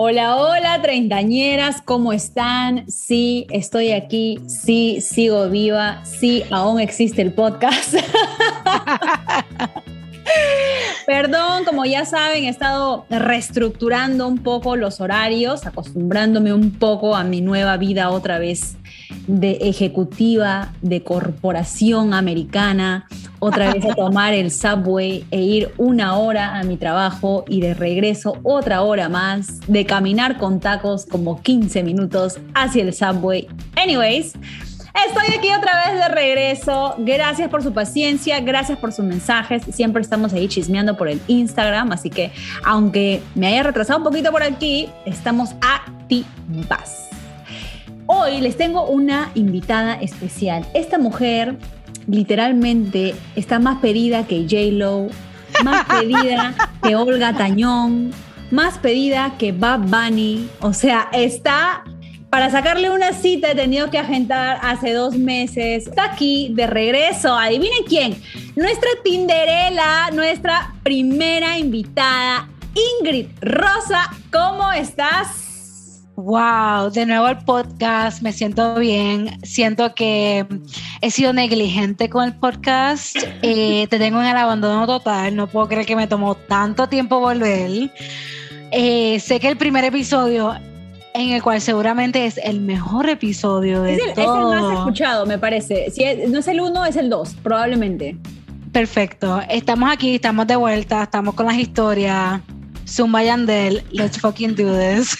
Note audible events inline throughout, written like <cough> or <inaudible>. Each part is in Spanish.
Hola, hola, treintañeras, ¿cómo están? Sí, estoy aquí, sí, sigo viva, sí, aún existe el podcast. <laughs> Perdón, como ya saben, he estado reestructurando un poco los horarios, acostumbrándome un poco a mi nueva vida otra vez de ejecutiva de corporación americana, otra vez a tomar el subway e ir una hora a mi trabajo y de regreso otra hora más, de caminar con tacos como 15 minutos hacia el subway. Anyways, Estoy aquí otra vez de regreso. Gracias por su paciencia, gracias por sus mensajes. Siempre estamos ahí chismeando por el Instagram, así que aunque me haya retrasado un poquito por aquí, estamos activas. Hoy les tengo una invitada especial. Esta mujer literalmente está más pedida que J. Lo, más pedida que Olga Tañón, más pedida que Bob Bunny. O sea, está para sacarle una cita he tenido que agendar hace dos meses. Está aquí de regreso. Adivinen quién. Nuestra Tinderela, nuestra primera invitada, Ingrid Rosa. ¿Cómo estás? Wow, de nuevo el podcast, me siento bien, siento que he sido negligente con el podcast, eh, te tengo en el abandono total, no puedo creer que me tomó tanto tiempo volver. Eh, sé que el primer episodio, en el cual seguramente es el mejor episodio de es el, todo. Es el más escuchado, me parece. Si no es el uno, es el dos, probablemente. Perfecto, estamos aquí, estamos de vuelta, estamos con las historias. Zumba Yandel, let's fucking do this.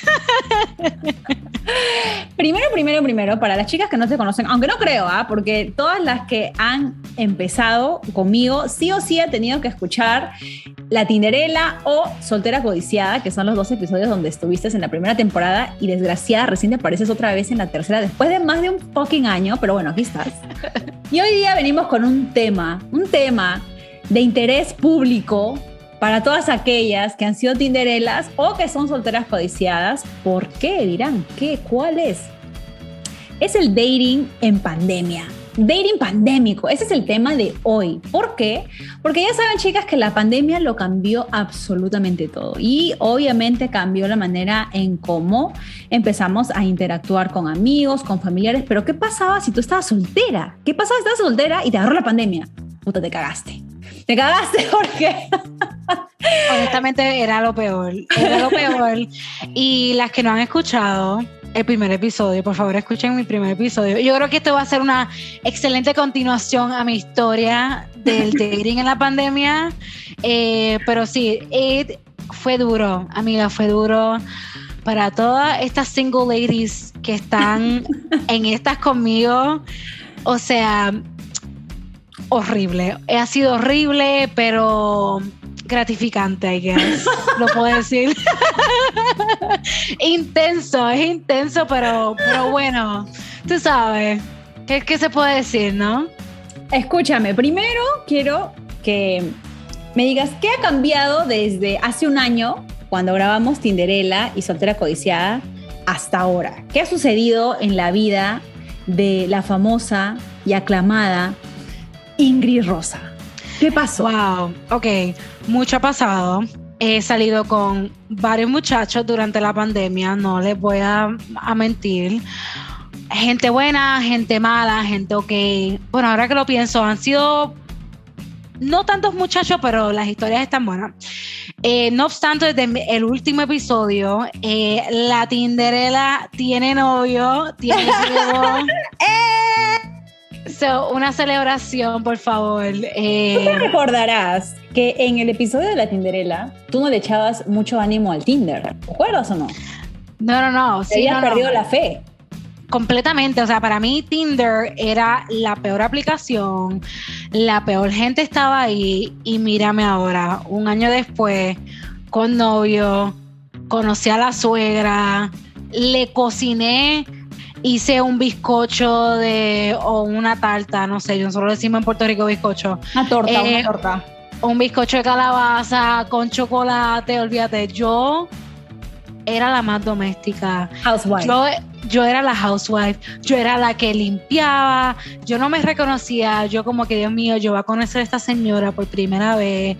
primero, primero, primero, para las chicas que no te conocen, aunque no creo, ¿ah? porque todas las que han empezado conmigo, sí o sí he tenido que escuchar La Tinderela o Soltera Codiciada, que son los dos episodios donde estuviste en la primera temporada y desgraciada recién te apareces otra vez en la tercera después de más de un fucking año, pero bueno, aquí estás. Y hoy día venimos con un tema, un tema de interés público para todas aquellas que han sido tinderelas o que son solteras codiciadas. ¿Por qué? Dirán, ¿qué? ¿Cuál es? Es el dating en pandemia. Dating pandémico, ese es el tema de hoy. ¿Por qué? Porque ya saben, chicas, que la pandemia lo cambió absolutamente todo y obviamente cambió la manera en cómo empezamos a interactuar con amigos, con familiares. Pero ¿qué pasaba si tú estabas soltera? ¿Qué pasaba si estabas soltera y te agarró la pandemia? Puta, te cagaste. Te cagaste <laughs> porque Honestamente era lo peor, era lo peor. Y las que no han escuchado el primer episodio, por favor escuchen mi primer episodio. Yo creo que esto va a ser una excelente continuación a mi historia del dating en la pandemia. Eh, pero sí, fue duro, amiga, fue duro para todas estas single ladies que están en estas conmigo. O sea, horrible. Ha sido horrible, pero gratificante, I guess. Lo puedo decir. <laughs> intenso, es intenso, pero, pero bueno, tú sabes. ¿Qué, ¿Qué se puede decir, no? Escúchame, primero quiero que me digas qué ha cambiado desde hace un año, cuando grabamos Tinderella y Soltera Codiciada, hasta ahora. ¿Qué ha sucedido en la vida de la famosa y aclamada Ingrid Rosa? ¿Qué pasó? Wow, ok, mucho ha pasado. He salido con varios muchachos durante la pandemia, no les voy a, mentir. Gente buena, gente mala, gente ok. Bueno, ahora que lo pienso, han sido no tantos muchachos, pero las historias están buenas. Eh, no obstante, desde el último episodio, eh, la Tinderela tiene novio, tiene <laughs> novio. ¡Eh! So, una celebración, por favor. Eh... Tú te recordarás que en el episodio de la Tinderela, tú no le echabas mucho ánimo al Tinder. ¿Te acuerdas o no? No, no, no. Sí, habías perdido la fe. Completamente, o sea, para mí Tinder era la peor aplicación, la peor gente estaba ahí y mírame ahora, un año después, con novio, conocí a la suegra, le cociné, hice un bizcocho de, o una tarta, no sé, yo solo decimos en Puerto Rico bizcocho. Una torta, una eh, torta. Un bizcocho de calabaza con chocolate, olvídate, yo era la más doméstica. Housewife. Yo, yo era la housewife, yo era la que limpiaba, yo no me reconocía, yo como que Dios mío, yo voy a conocer a esta señora por primera vez,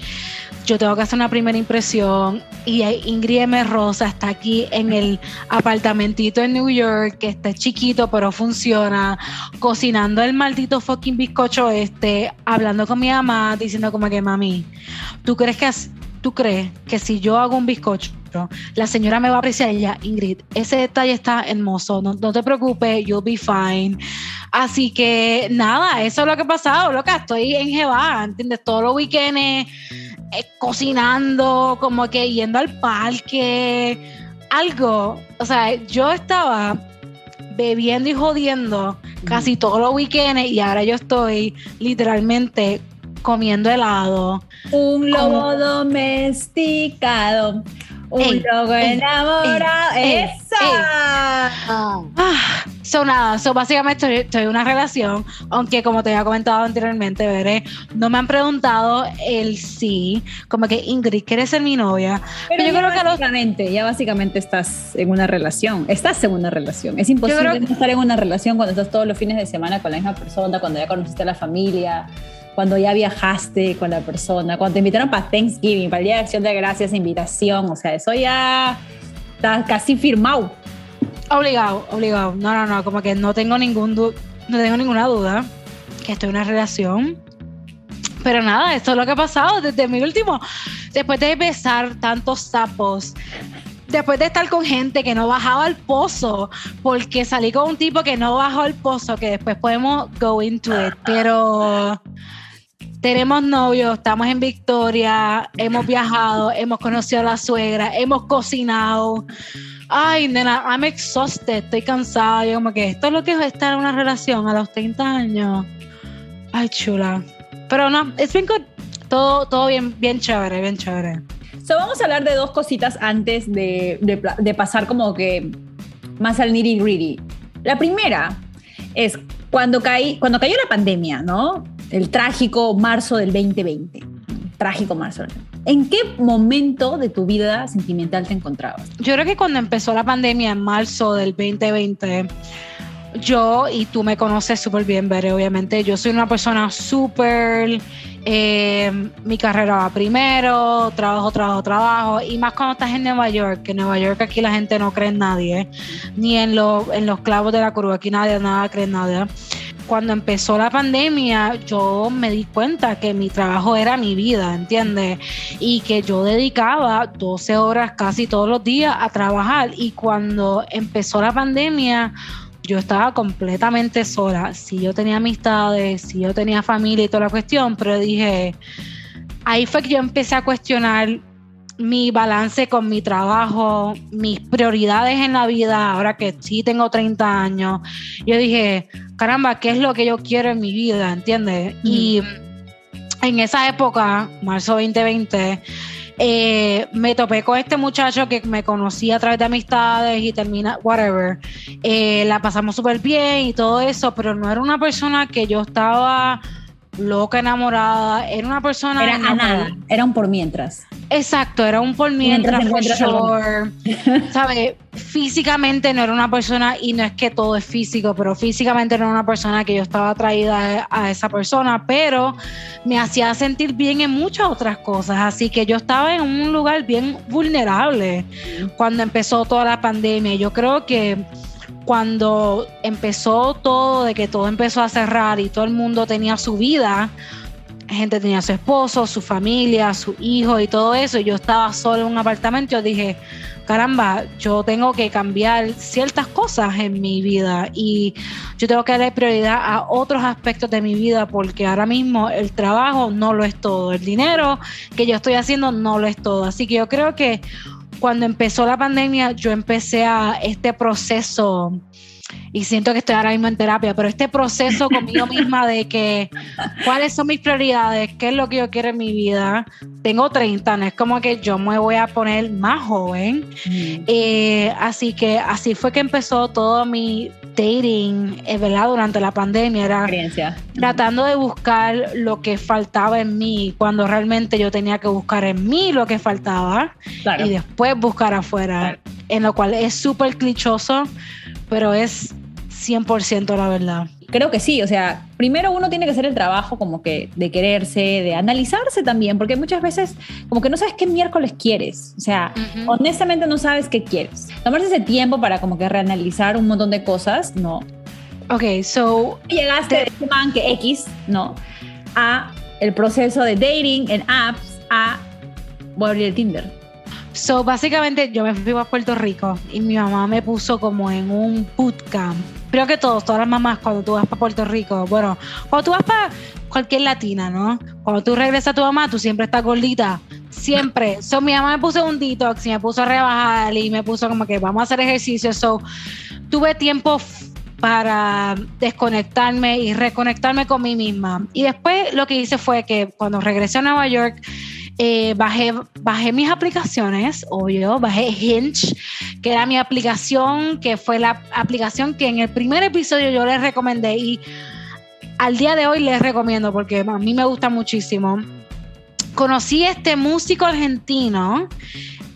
yo tengo que hacer una primera impresión y Ingrid M. Rosa está aquí en el apartamentito en New York, que está chiquito pero funciona, cocinando el maldito fucking bizcocho este, hablando con mi mamá, diciendo como que mami, ¿tú crees que, tú crees que si yo hago un bizcocho la señora me va a apreciar ella, Ingrid, ese detalle está hermoso, no, te preocupes, you'll be fine. Así que nada, eso es lo que ha pasado, loca, estoy en Jeva, ¿entiendes? Todos los weekends eh, cocinando, como que yendo al parque, algo. O sea, yo estaba bebiendo y jodiendo casi todos los weekends y ahora yo estoy literalmente comiendo helado. Un lobo domesticado. Un loco enamorado. ¡Esa! Ah, so nada, so básicamente estoy, en una relación, aunque como te había comentado anteriormente, veré, no me han preguntado el sí, como que Ingrid, ¿quieres ser mi novia? Pero, yo creo que básicamente, ya básicamente estás en una relación, estás en una relación. Es imposible estar en una relación cuando estás todos los fines de semana con la misma persona, cuando ya conociste a la familia cuando ya viajaste con la persona, cuando te invitaron para Thanksgiving, para el Día de Acción de Gracias, invitación, o sea, eso ya está casi firmado. Obligado, obligado. No, no, no, como que no tengo ningún no tengo ninguna duda que estoy en una relación. Pero nada, esto es lo que ha pasado desde mi último. Después de besar tantos sapos, después de estar con gente que no bajaba al pozo, porque salí con un tipo que no bajó al pozo, que después podemos go into it. Pero tenemos novios, estamos en Victoria, hemos viajado, hemos conocido a la suegra, hemos cocinado. Ay, nena, I'm exhausted, estoy cansada. Yo como que esto es lo que es estar en una relación a los 30 años. Ay, chula. Pero no, es bien todo, todo bien, bien chévere, bien chévere. So, vamos a hablar de dos cositas antes de, de pasar como que más al nitty gritty. La primera es cuando, caí, cuando cayó la pandemia, ¿no? El trágico marzo del 2020. Trágico marzo. ¿En qué momento de tu vida sentimental te encontrabas? Yo creo que cuando empezó la pandemia en marzo del 2020, yo, y tú me conoces súper bien, Bere, obviamente, yo soy una persona súper... Eh, mi carrera va primero, trabajo, trabajo, trabajo, y más cuando estás en Nueva York, que en Nueva York aquí la gente no cree en nadie, ni en, en los clavos de la curva, aquí nadie, nada cree en nadie cuando empezó la pandemia, yo me di cuenta que mi trabajo era mi vida, ¿entiendes? Y que yo dedicaba 12 horas casi todos los días a trabajar. Y cuando empezó la pandemia, yo estaba completamente sola. Si yo tenía amistades, si yo tenía familia y toda la cuestión, pero dije, ahí fue que yo empecé a cuestionar mi balance con mi trabajo, mis prioridades en la vida, ahora que sí tengo 30 años. Yo dije, caramba, ¿qué es lo que yo quiero en mi vida? ¿Entiendes? Y en esa época, marzo 2020, eh, me topé con este muchacho que me conocía a través de amistades y termina, whatever. Eh, la pasamos súper bien y todo eso, pero no era una persona que yo estaba loca enamorada, era una persona... Era nada, era un por mientras. Exacto, era un por mientras, for <laughs> ¿Sabe? Físicamente no era una persona, y no es que todo es físico, pero físicamente no era una persona que yo estaba atraída a esa persona, pero me hacía sentir bien en muchas otras cosas. Así que yo estaba en un lugar bien vulnerable cuando empezó toda la pandemia. Yo creo que cuando empezó todo, de que todo empezó a cerrar y todo el mundo tenía su vida, gente tenía su esposo, su familia, su hijo y todo eso, y yo estaba solo en un apartamento, yo dije, caramba, yo tengo que cambiar ciertas cosas en mi vida y yo tengo que darle prioridad a otros aspectos de mi vida porque ahora mismo el trabajo no lo es todo, el dinero que yo estoy haciendo no lo es todo. Así que yo creo que cuando empezó la pandemia, yo empecé a este proceso y siento que estoy ahora mismo en terapia, pero este proceso <laughs> conmigo misma de que cuáles son mis prioridades, qué es lo que yo quiero en mi vida. Tengo 30, no es como que yo me voy a poner más joven. Eh, así que así fue que empezó todo mi dating, eh, ¿verdad? Durante la pandemia era tratando de buscar lo que faltaba en mí cuando realmente yo tenía que buscar en mí lo que faltaba y después buscar afuera, en lo cual es súper clichoso, pero es 100% la verdad. Creo que sí, o sea, primero uno tiene que hacer el trabajo como que de quererse, de analizarse también, porque muchas veces como que no sabes qué miércoles quieres, o sea, honestamente no sabes qué quieres. Tomarse ese tiempo para como que reanalizar un montón de cosas, no. Ok, so... Llegaste de este man que X, ¿no? A el proceso de dating en apps, a voy a abrir el Tinder. So, básicamente yo me fui a Puerto Rico y mi mamá me puso como en un bootcamp creo que todos, todas las mamás, cuando tú vas para Puerto Rico, bueno, cuando tú vas para cualquier latina, ¿no? Cuando tú regresas a tu mamá, tú siempre estás gordita. Siempre. So, mi mamá me puso un detox y me puso a rebajar y me puso como que vamos a hacer ejercicio. So, tuve tiempo para desconectarme y reconectarme con mí misma. Y después lo que hice fue que cuando regresé a Nueva York, eh, bajé, bajé mis aplicaciones, obvio, bajé Hinge, que era mi aplicación, que fue la aplicación que en el primer episodio yo les recomendé y al día de hoy les recomiendo porque a mí me gusta muchísimo. Conocí a este músico argentino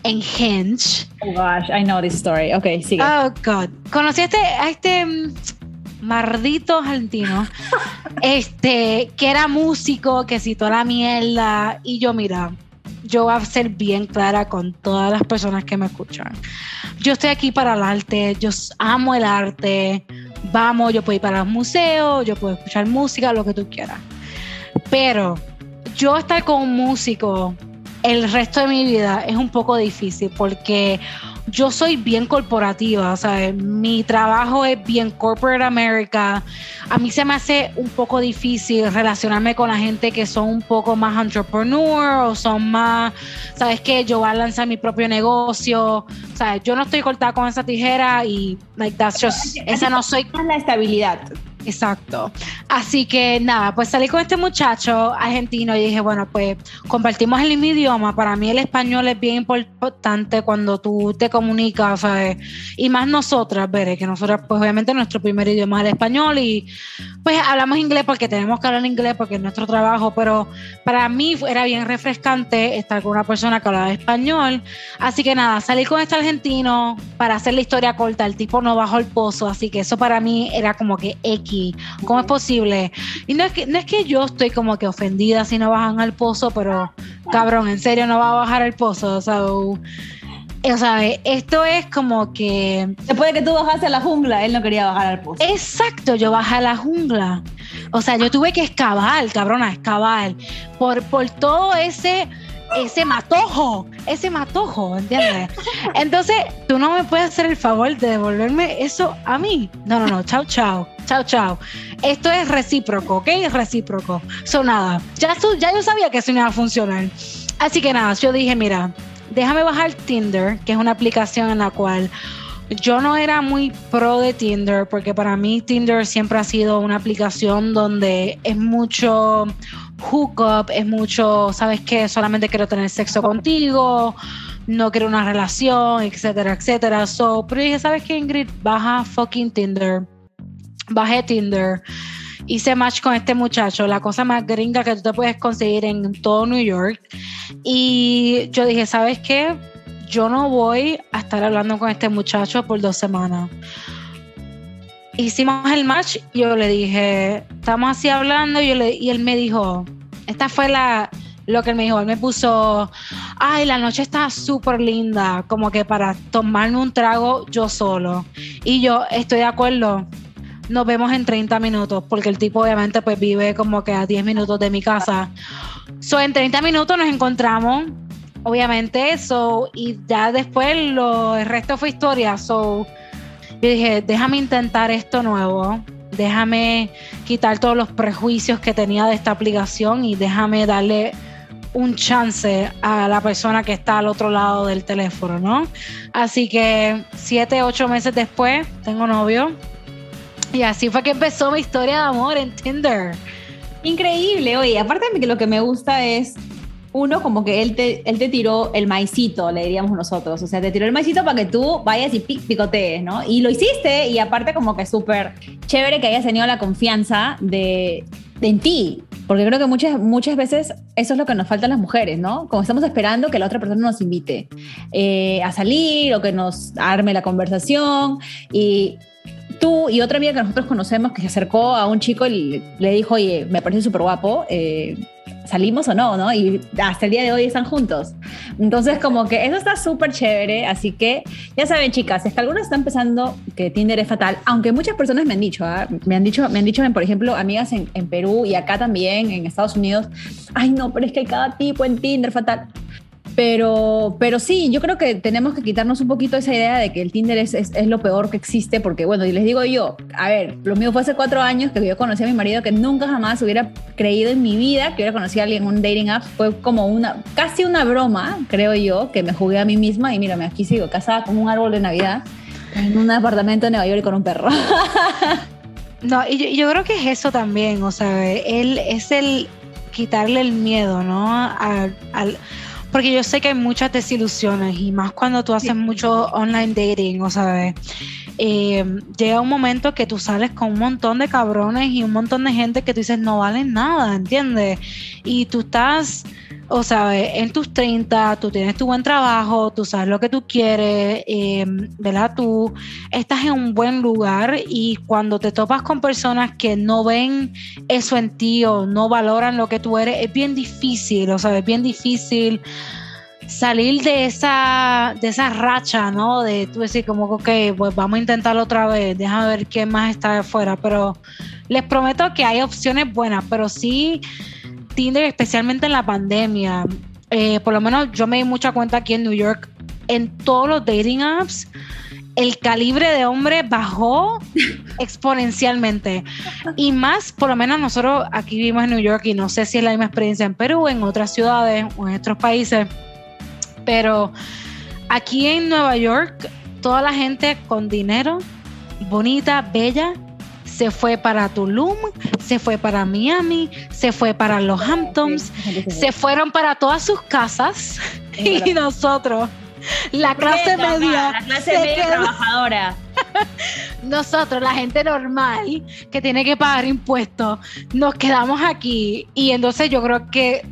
en Hinge. Oh gosh, I know this story. Ok, sigue. Oh God. Conocí a este, a este mm, mardito argentino, este, que era músico, que citó la mierda. Y yo, mira, yo voy a ser bien clara con todas las personas que me escuchan. Yo estoy aquí para el arte, yo amo el arte. Vamos, yo puedo ir para los museos, yo puedo escuchar música, lo que tú quieras. Pero yo estar con un músico el resto de mi vida es un poco difícil porque yo soy bien corporativa, ¿sabes? Mi trabajo es bien corporate America. A mí se me hace un poco difícil relacionarme con la gente que son un poco más entrepreneur o son más, ¿sabes qué? Yo voy a lanzar mi propio negocio, ¿sabes? Yo no estoy cortada con esa tijera y, like, that's just, esa no soy. La estabilidad. Exacto. Así que nada, pues salí con este muchacho argentino y dije, bueno, pues compartimos el mismo idioma. Para mí el español es bien importante cuando tú te comunicas, ¿sabes? Y más nosotras, veré que nosotras, pues obviamente nuestro primer idioma es el español y pues hablamos inglés porque tenemos que hablar inglés porque es nuestro trabajo, pero para mí era bien refrescante estar con una persona que hablaba español. Así que nada, salí con este argentino para hacer la historia corta. El tipo no bajó el pozo, así que eso para mí era como que X ¿Cómo es posible? Y no es que, no es que yo estoy como que ofendida si no bajan al pozo, pero cabrón, en serio no va a bajar el pozo. O sea, o sea, esto es como que. Después de que tú bajaste a la jungla, él no quería bajar al pozo. Exacto, yo bajé a la jungla. O sea, yo tuve que excavar, cabrona, excavar. Por, por todo ese ese matojo, ese matojo, ¿entiendes? Entonces, tú no me puedes hacer el favor de devolverme eso a mí. No, no, no, chao, chao, chao, chao. Esto es recíproco, ¿ok? Es recíproco. So, nada, ya, ya yo sabía que eso no iba a funcionar. Así que nada, yo dije, mira, déjame bajar Tinder, que es una aplicación en la cual yo no era muy pro de Tinder porque para mí Tinder siempre ha sido una aplicación donde es mucho hookup, es mucho, ¿sabes qué? Solamente quiero tener sexo contigo, no quiero una relación, etcétera, etcétera. So, pero dije, ¿sabes qué, Ingrid? Baja fucking Tinder. Bajé Tinder. Hice match con este muchacho, la cosa más gringa que tú te puedes conseguir en todo New York. Y yo dije, ¿sabes qué? Yo no voy a estar hablando con este muchacho por dos semanas hicimos el match, yo le dije, estamos así hablando, y, él me dijo, esta fue la, lo que él me dijo, él me puso, ay, la noche está súper linda, como que para tomarme un trago yo solo. Y yo estoy de acuerdo, nos vemos en 30 minutos, porque el tipo obviamente pues vive como que a 10 minutos de mi casa. So, en 30 minutos nos encontramos, obviamente, eso y ya después lo, el resto fue historia, so yo dije, déjame intentar esto nuevo, déjame quitar todos los prejuicios que tenía de esta aplicación y déjame darle un chance a la persona que está al otro lado del teléfono, ¿no? Así que siete, ocho meses después, tengo novio. Y así fue que empezó mi historia de amor en Tinder. Increíble, oye, aparte de que lo que me gusta es uno como que él te, él te tiró el maicito, le diríamos nosotros. O sea, te tiró el maicito para que tú vayas y picotees, ¿no? Y lo hiciste y aparte como que súper chévere que hayas tenido la confianza de, en ti. Porque creo que muchas, muchas veces eso es lo que nos falta a las mujeres, ¿no? Como estamos esperando que la otra persona nos invite eh, a salir o que nos arme la conversación. Y tú y otra amiga que nosotros conocemos que se acercó a un chico y le, dijo, oye, me parece súper guapo, eh, salimos o no, ¿no? Y hasta el día de hoy están juntos. Entonces, como que eso está súper chévere. Así que, ya saben, chicas, es que están pensando que Tinder es fatal, aunque muchas personas me han dicho, ¿ah? me han dicho, me han dicho, por ejemplo, amigas en, en Perú y acá también, en Estados Unidos, ay, no, pero es que hay cada tipo en Tinder fatal. Pero, pero sí, yo creo que tenemos que quitarnos un poquito esa idea de que el Tinder es, es, lo peor que existe, porque bueno, y les digo yo, a ver, lo mío fue hace cuatro años que yo conocí a mi marido que nunca jamás hubiera creído en mi vida que hubiera conocido a alguien en un dating app. Fue como una, casi una broma, creo yo, que me jugué a mí misma y mírame, aquí sigo, casada como un árbol de Navidad en un apartamento en Nueva York con un perro. <laughs> No, y yo, creo que es eso también, o sea, él es el quitarle el miedo, ¿no? Porque yo sé que hay muchas desilusiones y más cuando tú haces mucho online dating, o sabes, eh, llega un momento que tú sales con un montón de cabrones y un montón de gente que tú dices no valen nada, ¿entiendes? Y tú estás o sea, en tus 30, tú tienes tu buen trabajo, tú sabes lo que tú quieres, eh, ¿verdad? Tú estás en un buen lugar y cuando te topas con personas que no ven eso en ti o no valoran lo que tú eres, es bien difícil, o sea, es bien difícil salir de esa, de esa racha, ¿no? De tú decir como, ok, pues vamos a intentarlo otra vez, déjame ver qué más está afuera, pero les prometo que hay opciones buenas, pero sí Tinder, especialmente en la pandemia, eh, por lo menos yo me di mucha cuenta aquí en New York, en todos los dating apps, el calibre de hombre bajó <laughs> exponencialmente. Y más, por lo menos nosotros aquí vivimos en New York y no sé si es la misma experiencia en Perú, en otras ciudades o en otros países, pero aquí en Nueva York, toda la gente con dinero, bonita, bella, se fue para Tulum, se fue para Miami, se fue para los Hamptons, se fueron para todas sus casas y nosotros, la clase media, la clase media trabajadora. <laughs> Nosotros, la gente normal que tiene que pagar impuestos, nos quedamos aquí. Y entonces yo creo que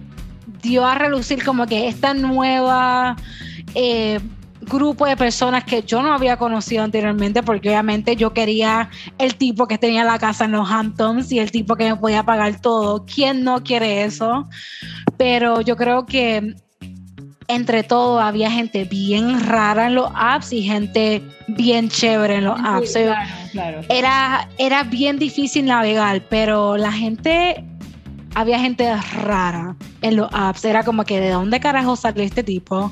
dio a relucir como que esta nueva eh, grupo de personas que yo no había conocido anteriormente, porque obviamente yo quería el tipo que tenía la casa en los Hamptons y el tipo que me podía pagar todo. ¿Quién no quiere eso? Pero yo creo que entre todo había gente bien rara en los apps y gente bien chévere en los apps. Era, era bien difícil navegar, pero la gente había gente rara en los apps. Era como que de dónde carajo salió este tipo.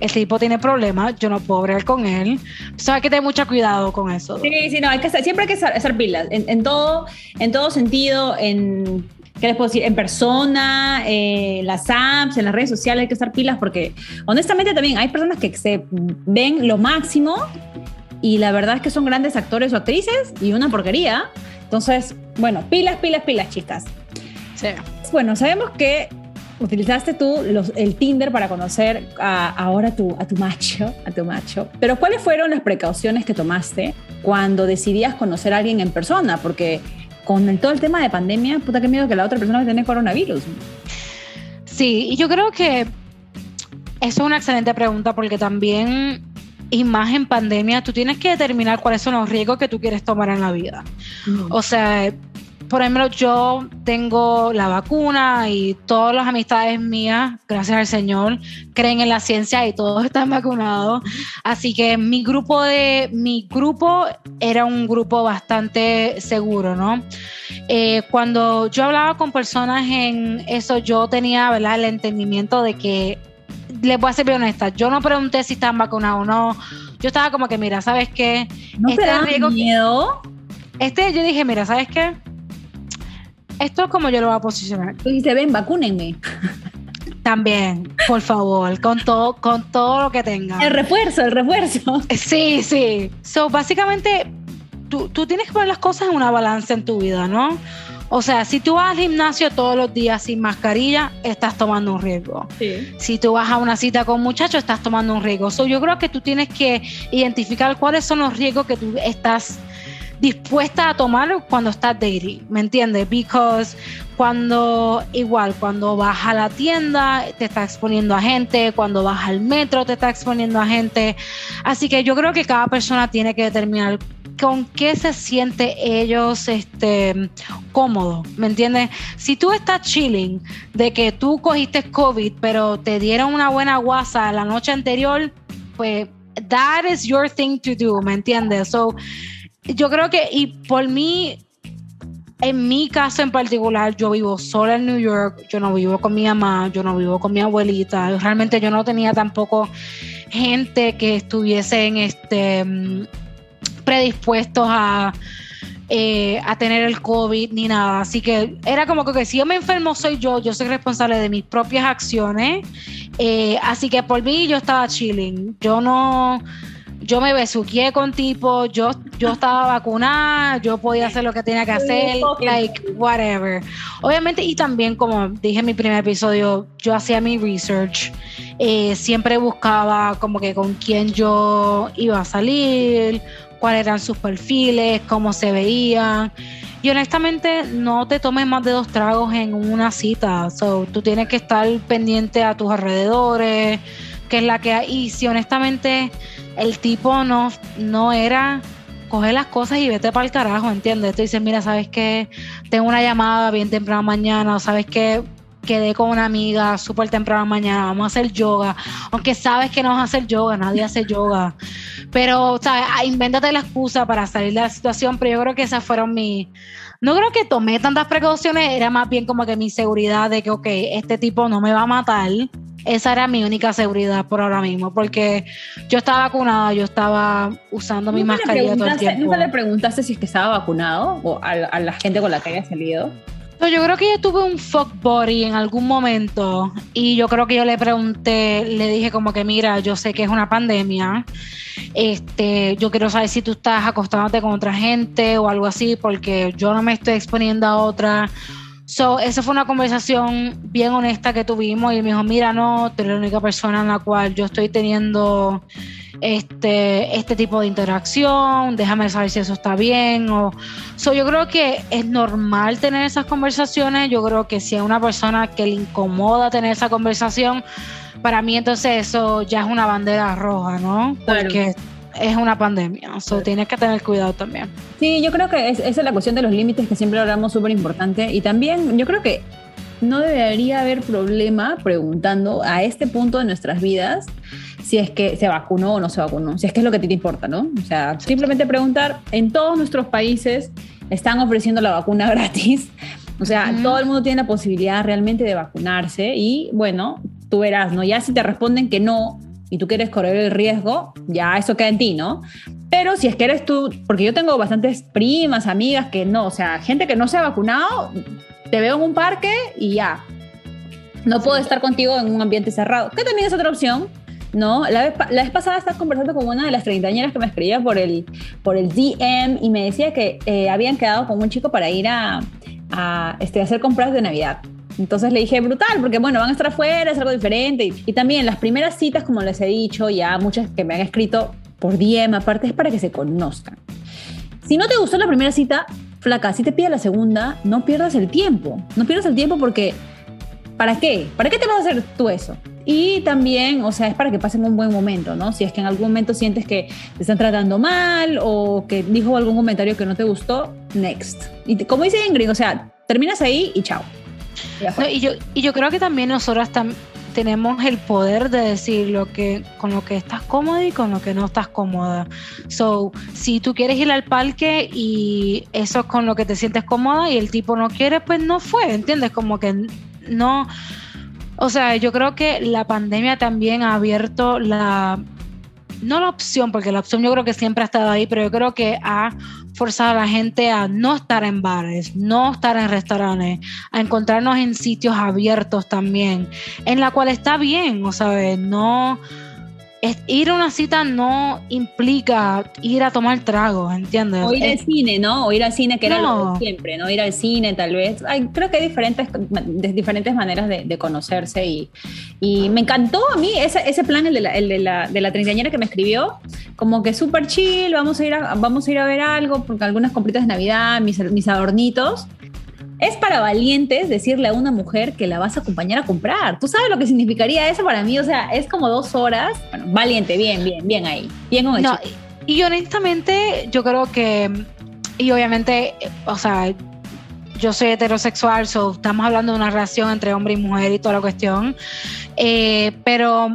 Este tipo tiene problemas, yo no puedo hablar con él. So, hay que tener mucho cuidado con eso. Sí, sí, no, hay que siempre hay que hacer pilas. En, todo, en todo sentido, en ¿qué les puedo decir? En persona, eh, las apps, en las redes sociales hay que estar pilas porque honestamente también hay personas que se ven lo máximo y la verdad es que son grandes actores o actrices y una porquería. Entonces, bueno, pilas, pilas, pilas, chicas. Bueno, sabemos que utilizaste tú el Tinder para conocer a, ahora tu, a tu macho, a tu macho. Pero ¿cuáles fueron las precauciones que tomaste cuando decidías conocer a alguien en persona? Porque con todo el tema de pandemia, puta que miedo que la otra persona va a tener coronavirus. Sí, y yo creo que eso es una excelente pregunta porque también y más en pandemia, tú tienes que determinar cuáles son los riesgos que tú quieres tomar en la vida. O sea, por ejemplo, yo tengo la vacuna y todas las amistades mías, gracias al Señor, creen en la ciencia y todos están vacunados. Así que mi grupo de mi grupo era un grupo bastante seguro, ¿no? Eh, cuando yo hablaba con personas en eso, yo tenía ¿verdad? el entendimiento de que les voy a ser bien honesta, yo no pregunté si están vacunados o no. Yo estaba como que, mira, ¿sabes qué? ¿No este te da miedo? Este, yo dije, mira, ¿sabes qué? Esto es como yo lo voy a posicionar. Tú dices, ven, vacúnenme. También, por favor, con todo, con todo lo que tenga. El refuerzo, el refuerzo. Sí, sí. So, básicamente, tú, tú tienes que poner las cosas en una balanza en tu vida, ¿no? O sea, si tú vas al gimnasio todos los días sin mascarilla, estás tomando un riesgo. Si tú vas a una cita con muchachos, estás tomando un riesgo. yo creo que tú tienes que identificar cuáles son los riesgos que tú estás dispuesta a tomar cuando estás dating, ¿me entiendes? Because cuando igual, cuando vas a la tienda te estás exponiendo a gente, cuando vas al metro te estás exponiendo a gente. Así que yo creo que cada persona tiene que determinar con qué se siente ellos este, cómodo, ¿me entiendes? Si tú estás chilling de que tú cogiste COVID, pero te dieron una buena guasa la noche anterior, pues that is your thing to do, ¿me entiendes? So, yo creo que, y por mí, en mi caso en particular, yo vivo sola en New York, yo no vivo con mi mamá, yo no vivo con mi abuelita, realmente yo no tenía tampoco gente que estuviese en este predispuestos a, eh, a tener el COVID ni nada. Así que era como que, si yo me enfermo soy yo, yo soy responsable de mis propias acciones. Eh, así que por mí yo estaba chilling. Yo no, yo me besuqué con tipo, yo, yo estaba vacunada, yo podía hacer lo que tenía que hacer, like, whatever. Obviamente, y también, como dije en mi primer episodio, yo hacía mi research, eh, siempre buscaba como que con quién yo iba a salir cuáles eran sus perfiles, cómo se veían. Y honestamente, no te tomes más de dos tragos en una cita. So, tú tienes que estar pendiente a tus alrededores, qué es la que hay. Y si honestamente el tipo no, no era coge las cosas y vete para el carajo, ¿entiendes? Tú dices, mira, ¿sabes qué? Tengo una llamada bien temprano mañana, o ¿sabes qué? quedé con una amiga súper temprano mañana, vamos a hacer yoga, aunque sabes que no vas a hacer yoga, nadie hace yoga, pero, ¿sabes? Ah, invéntate la excusa para salir de la situación, pero yo creo que esas fueron mis... No creo que tomé tantas precauciones, era más bien como que mi seguridad de que, ok, este tipo no me va a matar. Esa era mi única seguridad por ahora mismo, porque yo estaba vacunada, yo estaba usando mi mascarilla todo el tiempo. ¿Nunca le preguntaste si es que estaba vacunado o a, a la gente con la que había salido? yo creo que yo tuve un fuck body en algún momento y yo creo que yo le pregunté, le dije como que mira, yo sé que es una pandemia, este, yo quiero saber si tú estás acostándote con otra gente o algo así porque yo no me estoy exponiendo a otra. So, esa fue una conversación bien honesta que tuvimos y me dijo, mira, no, tú eres la única persona en la cual yo estoy teniendo este, este tipo de interacción, déjame saber si eso está bien. O, yo creo que es normal tener esas conversaciones, yo creo que si es una persona que le incomoda tener esa conversación, para mí entonces eso ya es una bandera roja, ¿no? Porque es una pandemia, o tienes que tener cuidado también. Sí, yo creo que esa es la cuestión de los límites que siempre hablamos súper importante y también yo creo que no debería haber problema preguntando a este punto de nuestras vidas si es que se vacunó o no se vacunó, si es que es lo que a ti te importa, ¿no? O sea, simplemente preguntar, en todos nuestros países están ofreciendo la vacuna <laughs> gratis, o sea, todo el mundo tiene la posibilidad realmente de vacunarse y bueno, tú verás, ¿no? Ya si te responden que no y tú quieres correr el riesgo, ya eso queda en ti, ¿no? Pero si es que eres tú, porque yo tengo bastantes primas, amigas que no, o sea, gente que no se ha vacunado, te veo en un parque y ya. No puedo estar contigo en un ambiente cerrado, que también es otra opción, ¿no? La vez, la vez pasada estaba conversando con una de las treintañeras que me escribía por el, por el DM y me decía que eh, habían quedado con un chico para ir a, a este, hacer compras de Navidad. Entonces le dije, brutal, porque bueno, van a estar afuera, es algo diferente. Y, también las primeras citas, como les he dicho, ya muchas que me han escrito por DM, aparte es para que se conozcan. Si no te gustó la primera cita, flaca, si te pide la segunda, no pierdas el tiempo. No pierdas el tiempo porque, ¿para qué? ¿Para qué te vas a hacer tú eso? Y también, o sea, es para que pasen un buen momento, ¿no? Si es que en algún momento sientes que te están tratando mal o que dijo algún comentario que no te gustó, next. Y como dice Ingrid, o sea, terminas ahí y chao. Y, yo, y yo creo que también nosotras tenemos el poder de decir lo que con lo que estás cómoda y con lo que no estás cómoda. So, si tú quieres ir al parque y eso es con lo que te sientes cómoda y el tipo no quiere, pues no fue, ¿entiendes? Como que no o sea, yo creo que la pandemia también ha abierto la, no la opción, porque la opción yo creo que siempre ha estado ahí, pero yo creo que ha forzado a la gente a no estar en bares, no estar en restaurantes, a encontrarnos en sitios abiertos también, en la cual está bien, o sea, no ir a una cita no implica ir a tomar trago, ¿entiendes? O ir al cine, ¿no? O ir al cine, que era lo de siempre, ¿no? Ir al cine, tal vez. creo que hay diferentes, diferentes maneras de, conocerse y, y, me encantó a mí ese, ese plan, el de la, el de la, de la treintañera que me escribió, como que súper chill, vamos a, ir a, vamos a ir a ver algo, porque algunas compritas de Navidad, mis, mis adornitos. Es para valientes decirle a una mujer que la vas a acompañar a comprar. ¿Tú sabes lo que significaría eso para mí? O sea, es como dos horas. Bueno, valiente, bien, bien, bien ahí. Bien con el no, Y honestamente, yo creo que, y obviamente, o sea, yo soy heterosexual, so estamos hablando de una relación entre hombre y mujer y toda la cuestión. Eh, pero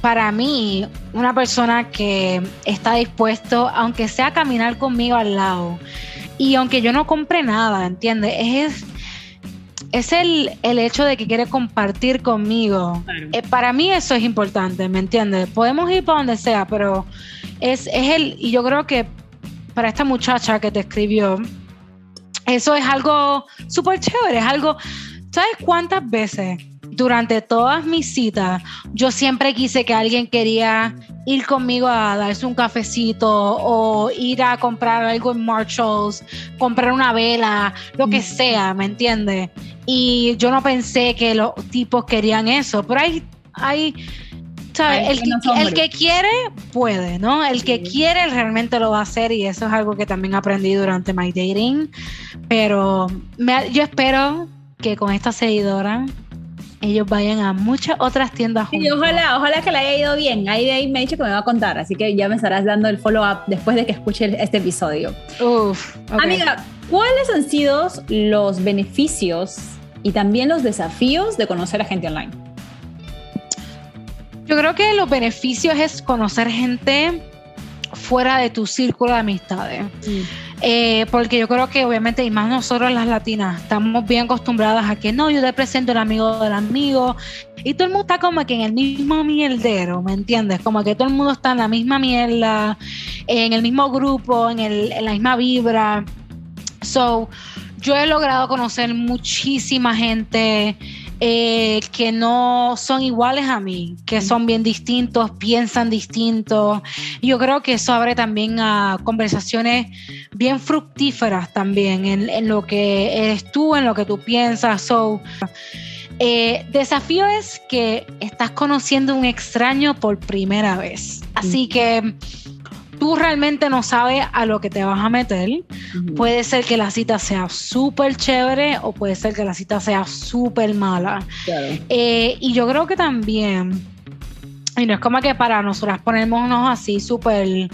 para mí, una persona que está dispuesto, aunque sea a caminar conmigo al lado, y aunque yo no compre nada, ¿entiendes? Es, es el, hecho de que quiere compartir conmigo. Eh, para mí eso es importante, ¿me entiendes? Podemos ir para donde sea, pero es, es el, y yo creo que para esta muchacha que te escribió, eso es algo súper chévere, es algo, ¿sabes cuántas veces? Durante todas mis citas, yo siempre quise que alguien quería ir conmigo a darse un cafecito o ir a comprar algo en Marshalls, comprar una vela, lo que sea, ¿me entiendes? Y yo no pensé que los tipos querían eso, pero hay, hay, ¿sabes? El, el, que quiere puede, ¿no? El que quiere realmente lo va a hacer y eso es algo que también aprendí durante my dating, pero yo espero que con esta seguidora ellos vayan a muchas otras tiendas juntos. Sí, ojalá, ojalá que le haya ido bien. Ahí, ahí me ha dicho que me va a contar, así que ya me estarás dando el follow-up después de que escuche este episodio. Uf, Amiga, ¿cuáles han sido los beneficios y también los desafíos de conocer a gente online? Yo creo que los beneficios es conocer gente fuera de tu círculo de amistades. Eh, porque yo creo que obviamente, y más nosotros las latinas, estamos bien acostumbradas a que no, yo te presento el amigo del amigo, y todo el mundo está como que en el mismo mierdero, ¿me entiendes? Como que todo el mundo está en la misma mierda, en el mismo grupo, en, el, en la misma vibra. So, yo he logrado conocer muchísima gente eh, que no son iguales a mí, que son bien distintos, piensan distintos. Yo creo que eso abre también a conversaciones bien fructíferas también en, lo que eres tú, en lo que tú piensas. So, eh, desafío es que estás conociendo un extraño por primera vez. Así que tú realmente no sabes a lo que te vas a meter. Puede ser que la cita sea súper chévere o puede ser que la cita sea súper mala. Eh, y yo creo que también, y no es como que para nosotras ponernos así súper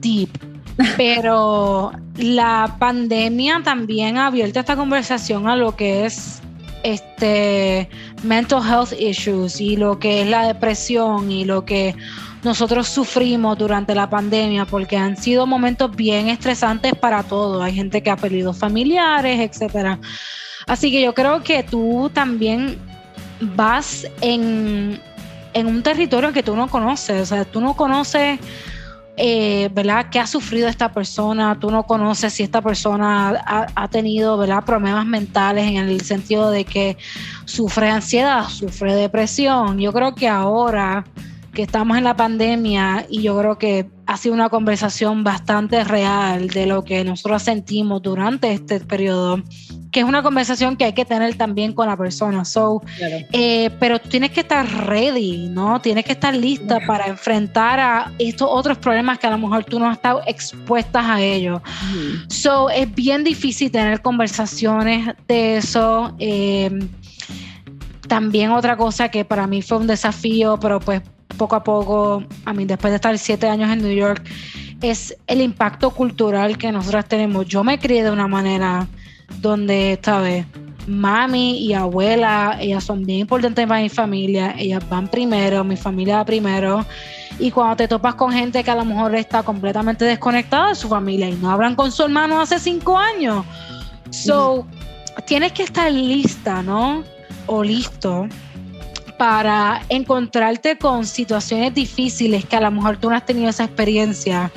deep, <laughs> pero la pandemia también ha abierto esta conversación a lo que es este mental health issues y lo que es la depresión y lo que nosotros sufrimos durante la pandemia porque han sido momentos bien estresantes para todos. Hay gente que ha perdido familiares, etcétera. Así que yo creo que tú también vas en, en un territorio que tú no conoces, o sea, tú no conoces eh, ¿verdad? ¿Qué ha sufrido esta persona? Tú no conoces si esta persona ha, tenido, ¿verdad? Problemas mentales en el sentido de que sufre ansiedad, sufre depresión. Yo creo que ahora que estamos en la pandemia y yo creo que ha sido una conversación bastante real de lo que nosotros sentimos durante este periodo, que es una conversación que hay que tener también con la persona. So, eh, pero tienes que estar ready, ¿no? Tienes que estar lista para enfrentar a estos otros problemas que a lo mejor tú no has estado expuestas a ellos. So, es bien difícil tener conversaciones de eso. Eh, también otra cosa que para mí fue un desafío, pero pues poco a poco, a mí después de estar siete años en New York, es el impacto cultural que nosotros tenemos. Yo me crié de una manera donde, ¿sabes? Mami y abuela, ellas son bien importantes para mi familia, ellas van primero, mi familia va primero. Y cuando te topas con gente que a lo mejor está completamente desconectada de su familia y no hablan con su hermano hace cinco años, so, tienes que estar lista, ¿no? O listo para encontrarte con situaciones difíciles que a lo mejor tú no has tenido esa experiencia,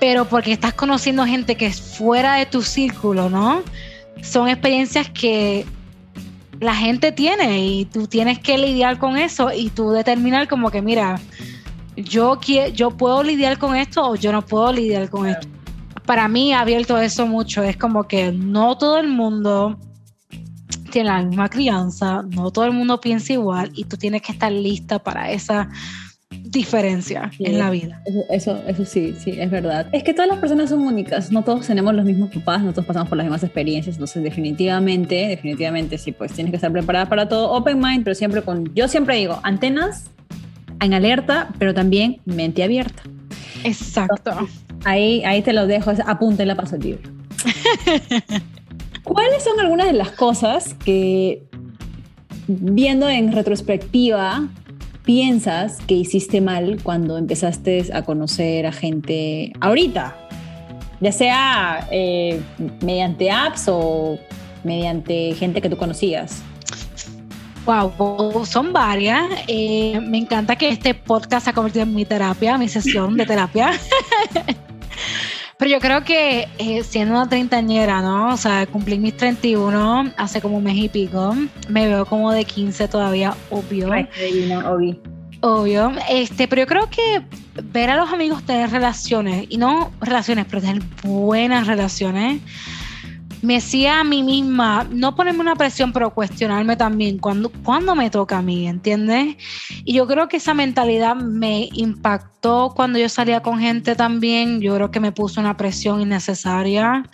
pero porque estás conociendo gente que es fuera de tu círculo, ¿no? Son experiencias que la gente tiene y tú tienes que lidiar con eso y tú determinar como que, mira, yo, yo puedo lidiar con esto o yo no puedo lidiar con esto. Para mí ha abierto eso mucho. Es como que no todo el mundo tiene la misma crianza, no todo el mundo piensa igual y tú tienes que estar lista para esa diferencia en la vida. Eso, eso, sí, sí, es verdad. Es que todas las personas son únicas, no todos tenemos los mismos papás, no todos pasamos por las mismas experiencias, entonces definitivamente, definitivamente sí, pues tienes que estar preparada para todo, open mind, pero siempre con, yo siempre digo, antenas en alerta, pero también mente abierta. Exacto. ahí, ahí te lo dejo, apunte la paso el libro. <laughs> ¿Cuáles son algunas de las cosas que, viendo en retrospectiva, piensas que hiciste mal cuando empezaste a conocer a gente ahorita? Ya sea eh, mediante apps o mediante gente que tú conocías. Wow, son varias. Eh, me encanta que este podcast se ha convertido en mi terapia, mi sesión de terapia. <laughs> Pero yo creo que eh, siendo una treintañera, ¿no? O sea, cumplí mis 31 hace como un mes y pico. Me veo como de 15 todavía, obvio. obvio. Obvio. Este, pero yo creo que ver a los amigos tener relaciones, y no relaciones, pero tener buenas relaciones, me decía a mí misma, no ponerme una presión, pero cuestionarme también cuando, cuando me toca a mí, ¿entiendes? Y yo creo que esa mentalidad me impactó cuando yo salía con gente también, yo creo que me puso una presión innecesaria.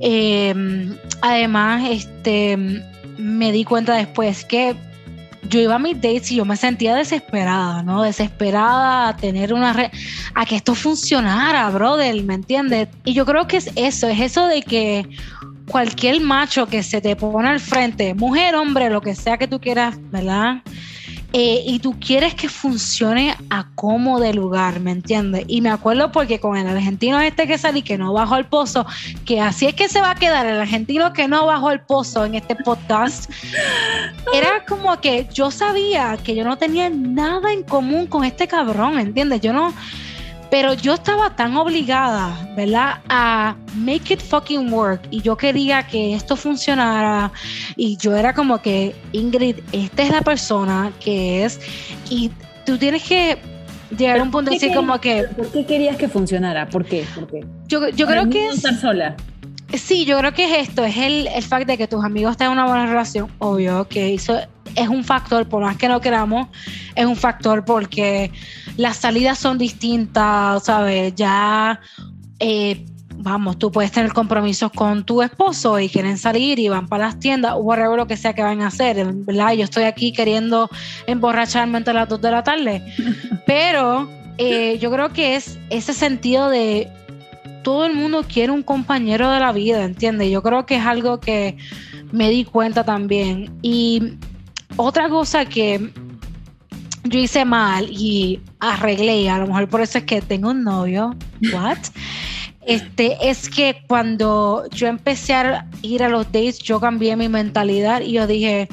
Em, además, este, me di cuenta después que yo iba a mis dates y yo me sentía desesperada, ¿no? Desesperada a tener una red, a que esto funcionara, brother, ¿me entiendes? Y yo creo que es eso, es eso de que cualquier macho que se te pone al frente, mujer, hombre, lo que sea que tú quieras, ¿verdad? Eh, y tú quieres que funcione a como de lugar, ¿me entiendes? Y me acuerdo porque con el argentino este que salí, que no bajó al pozo, que así es que se va a quedar el argentino que no bajó al pozo en este podcast, <laughs> era como que yo sabía que yo no tenía nada en común con este cabrón, ¿me entiendes? Yo no pero yo estaba tan obligada, ¿verdad? A make it fucking work. Y yo quería que esto funcionara. Y yo era como que, Ingrid, esta es la persona que es. Y tú tienes que llegar a un punto así como que... ¿Por qué querías que funcionara? ¿Por qué? Yo, yo creo que es... estar sola. Sí, yo creo que es esto, es el, el fact de que tus amigos tengan una buena relación, obvio, que eso es un factor, por más que no queramos, es un factor porque las salidas son distintas, ¿sabes? Ya, eh, vamos, tú puedes tener compromisos con tu esposo y quieren salir y van para las tiendas, o whatever lo que sea que van a hacer, ¿verdad? Yo estoy aquí queriendo emborracharme entre las dos de la tarde, <laughs> pero eh, yo creo que es ese sentido de todo el mundo quiere un compañero de la vida, ¿entiendes? Yo creo que es algo que me di cuenta también. Y otra cosa que yo hice mal y arreglé, a lo mejor por eso es que tengo un novio, what? <laughs> Este, es que cuando yo empecé a ir a los dates, yo cambié mi mentalidad y yo dije,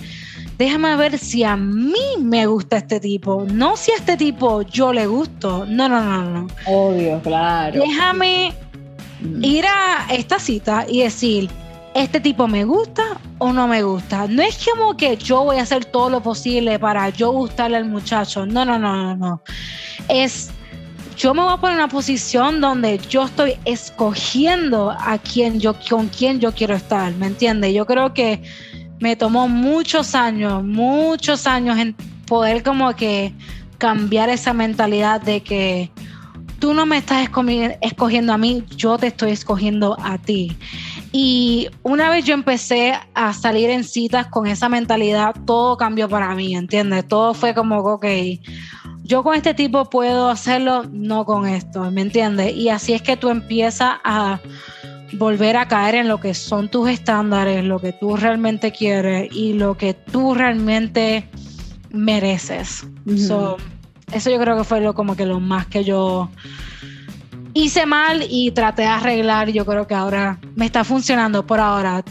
déjame ver si a mí me gusta este tipo, no si a este tipo yo le gusto. No, no, no, no. Obvio, claro. Déjame mm. ir a esta cita y decir, este tipo me gusta o no me gusta. No es como que yo voy a hacer todo lo posible para yo gustarle al muchacho. No, no, no, no, no. Es yo me voy a poner en una posición donde yo estoy escogiendo a quién yo con quién yo quiero estar, ¿me entiendes? Yo creo que me tomó muchos años, muchos años en poder como que cambiar esa mentalidad de que tú no me estás escogiendo a mí, yo te estoy escogiendo a ti. Y una vez yo empecé a salir en citas con esa mentalidad, todo cambió para mí, ¿entiendes? Todo fue como, ok, yo con este tipo puedo hacerlo, no con esto, ¿me entiendes? Y así es que tú empiezas a volver a caer en lo que son tus estándares, lo que tú realmente quieres y lo que tú realmente mereces. Eso yo creo que fue lo como que lo más que yo hice mal y traté de arreglar. Yo creo que ahora me está funcionando por ahora.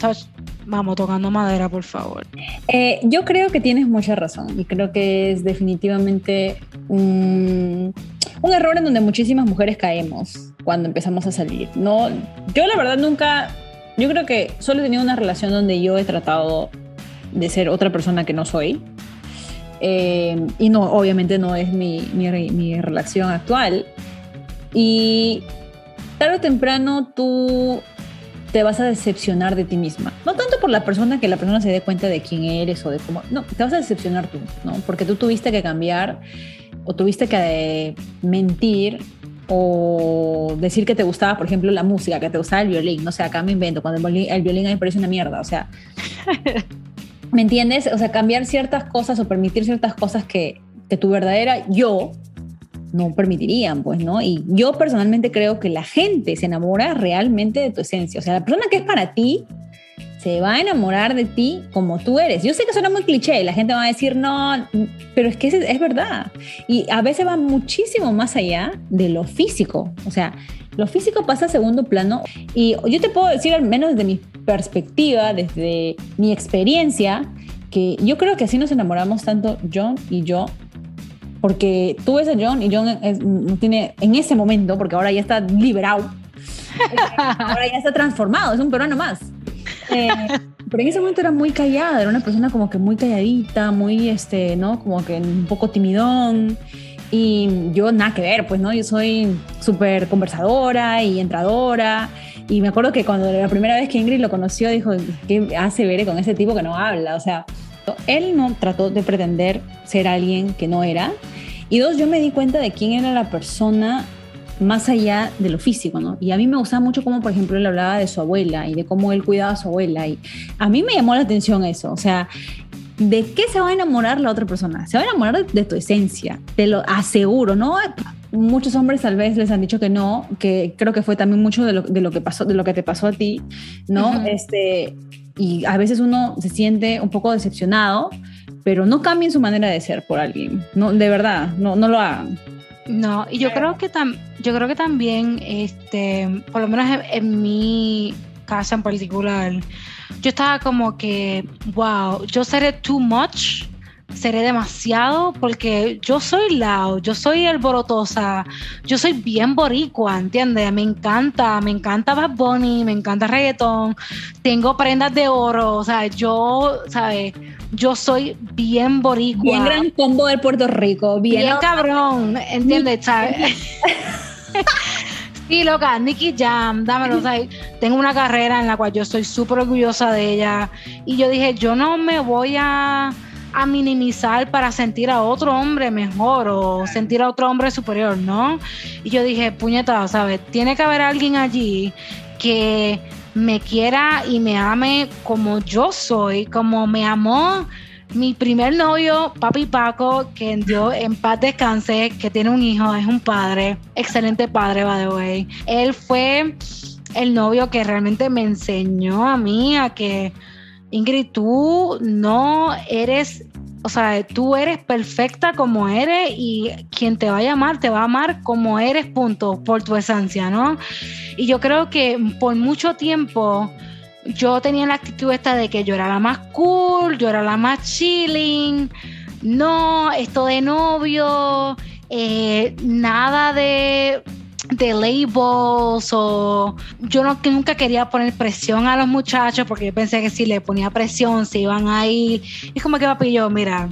Vamos, tocando madera, por favor. Eh, yo creo que tienes mucha razón y creo que es definitivamente un, un, error en donde muchísimas mujeres caemos cuando empezamos a salir. No, yo la verdad nunca, yo creo que solo he tenido una relación donde yo he tratado de ser otra persona que no soy. Eh, y no, obviamente no es mi, mi, mi relación actual. Y tarde o temprano tú te vas a decepcionar de ti misma. No tanto por la persona que la persona se dé cuenta de quién eres o de cómo... No, te vas a decepcionar tú, ¿no? Porque tú tuviste que cambiar o tuviste que mentir o decir que te gustaba, por ejemplo, la música, que te gustaba el violín. No sé, acá me invento, cuando el violín, el violín a mí me parece una mierda. O sea, <laughs> ¿me entiendes? O sea, cambiar ciertas cosas o permitir ciertas cosas que, que tu verdadera yo no permitirían, pues, ¿no? Y yo personalmente creo que la gente se enamora realmente de tu esencia. O sea, la persona que es para ti se va a enamorar de ti como tú eres. Yo sé que suena muy cliché, la gente va a decir, no, pero es que es, es verdad. Y a veces va muchísimo más allá de lo físico. O sea, lo físico pasa a segundo plano. Y yo te puedo decir, al menos desde mi perspectiva, desde mi experiencia, que yo creo que así nos enamoramos tanto John y yo porque tú ves a John y John no tiene en ese momento, porque ahora ya está liberado, ahora ya está transformado, es un peruano más. Eh, pero en ese momento era muy callada, era una persona como que muy calladita, muy, este, ¿no? Como que un poco timidón. Y yo nada que ver, pues, ¿no? Yo soy súper conversadora y entradora. Y me acuerdo que cuando la primera vez que Ingrid lo conoció, dijo, ¿qué hace ver con ese tipo que no habla? O sea, él no trató de pretender ser alguien que no era. Y dos, yo me di cuenta de quién era la persona más allá de lo físico, ¿no? Y a mí me gustaba mucho cómo, por ejemplo, él hablaba de su abuela y de cómo él cuidaba a su abuela. Y a mí me llamó la atención eso. O sea, ¿de qué se va a enamorar la otra persona? Se va a enamorar de tu esencia, te lo aseguro, ¿no? Muchos hombres tal vez les han dicho que no, que creo que fue también mucho de lo, de lo que pasó, de lo que te pasó a ti, ¿no? Este, y a veces uno se siente un poco decepcionado, pero no cambien su manera de ser por alguien, no, de verdad, no, no lo hagan. No, y yo creo que yo creo que también, este, por lo menos en, mi casa en particular, yo estaba como que, wow, yo seré too much seré demasiado porque yo soy lao, yo soy alborotosa, yo soy bien boricua, ¿entiendes? Me encanta, me encanta Bad Bunny, me encanta reggaetón, tengo prendas de oro, o sea, yo, ¿sabes? Yo soy bien boricua. Bien gran combo del Puerto Rico, bien. Bien cabrón, ¿entiendes? ¿Sabes? <laughs> Sí, loca, Nicky Jam, dámelo. O sea, tengo una carrera en la cual yo estoy súper orgullosa de ella. Y yo dije, yo no me voy a a minimizar para sentir a otro hombre mejor o sentir a otro hombre superior, ¿no? Y yo dije, puñeta, ¿sabes? Tiene que haber alguien allí que me quiera y me ame como yo soy, como me amó mi primer novio, Papi Paco, que dio en paz descanse, que tiene un hijo, es un padre, excelente padre, by the way. Él fue el novio que realmente me enseñó a mí a que Ingrid, tú no eres, o sea, tú eres perfecta como eres y quien te va a amar, te va a amar como eres, punto, por tu esencia, ¿no? Y yo creo que por mucho tiempo yo tenía la actitud esta de que yo era la más cool, yo era la más chilling, no, esto de novio, eh, nada de de labels o yo no, nunca quería poner presión a los muchachos porque yo pensé que si le ponía presión se iban a ir. Es como que papi yo, mira,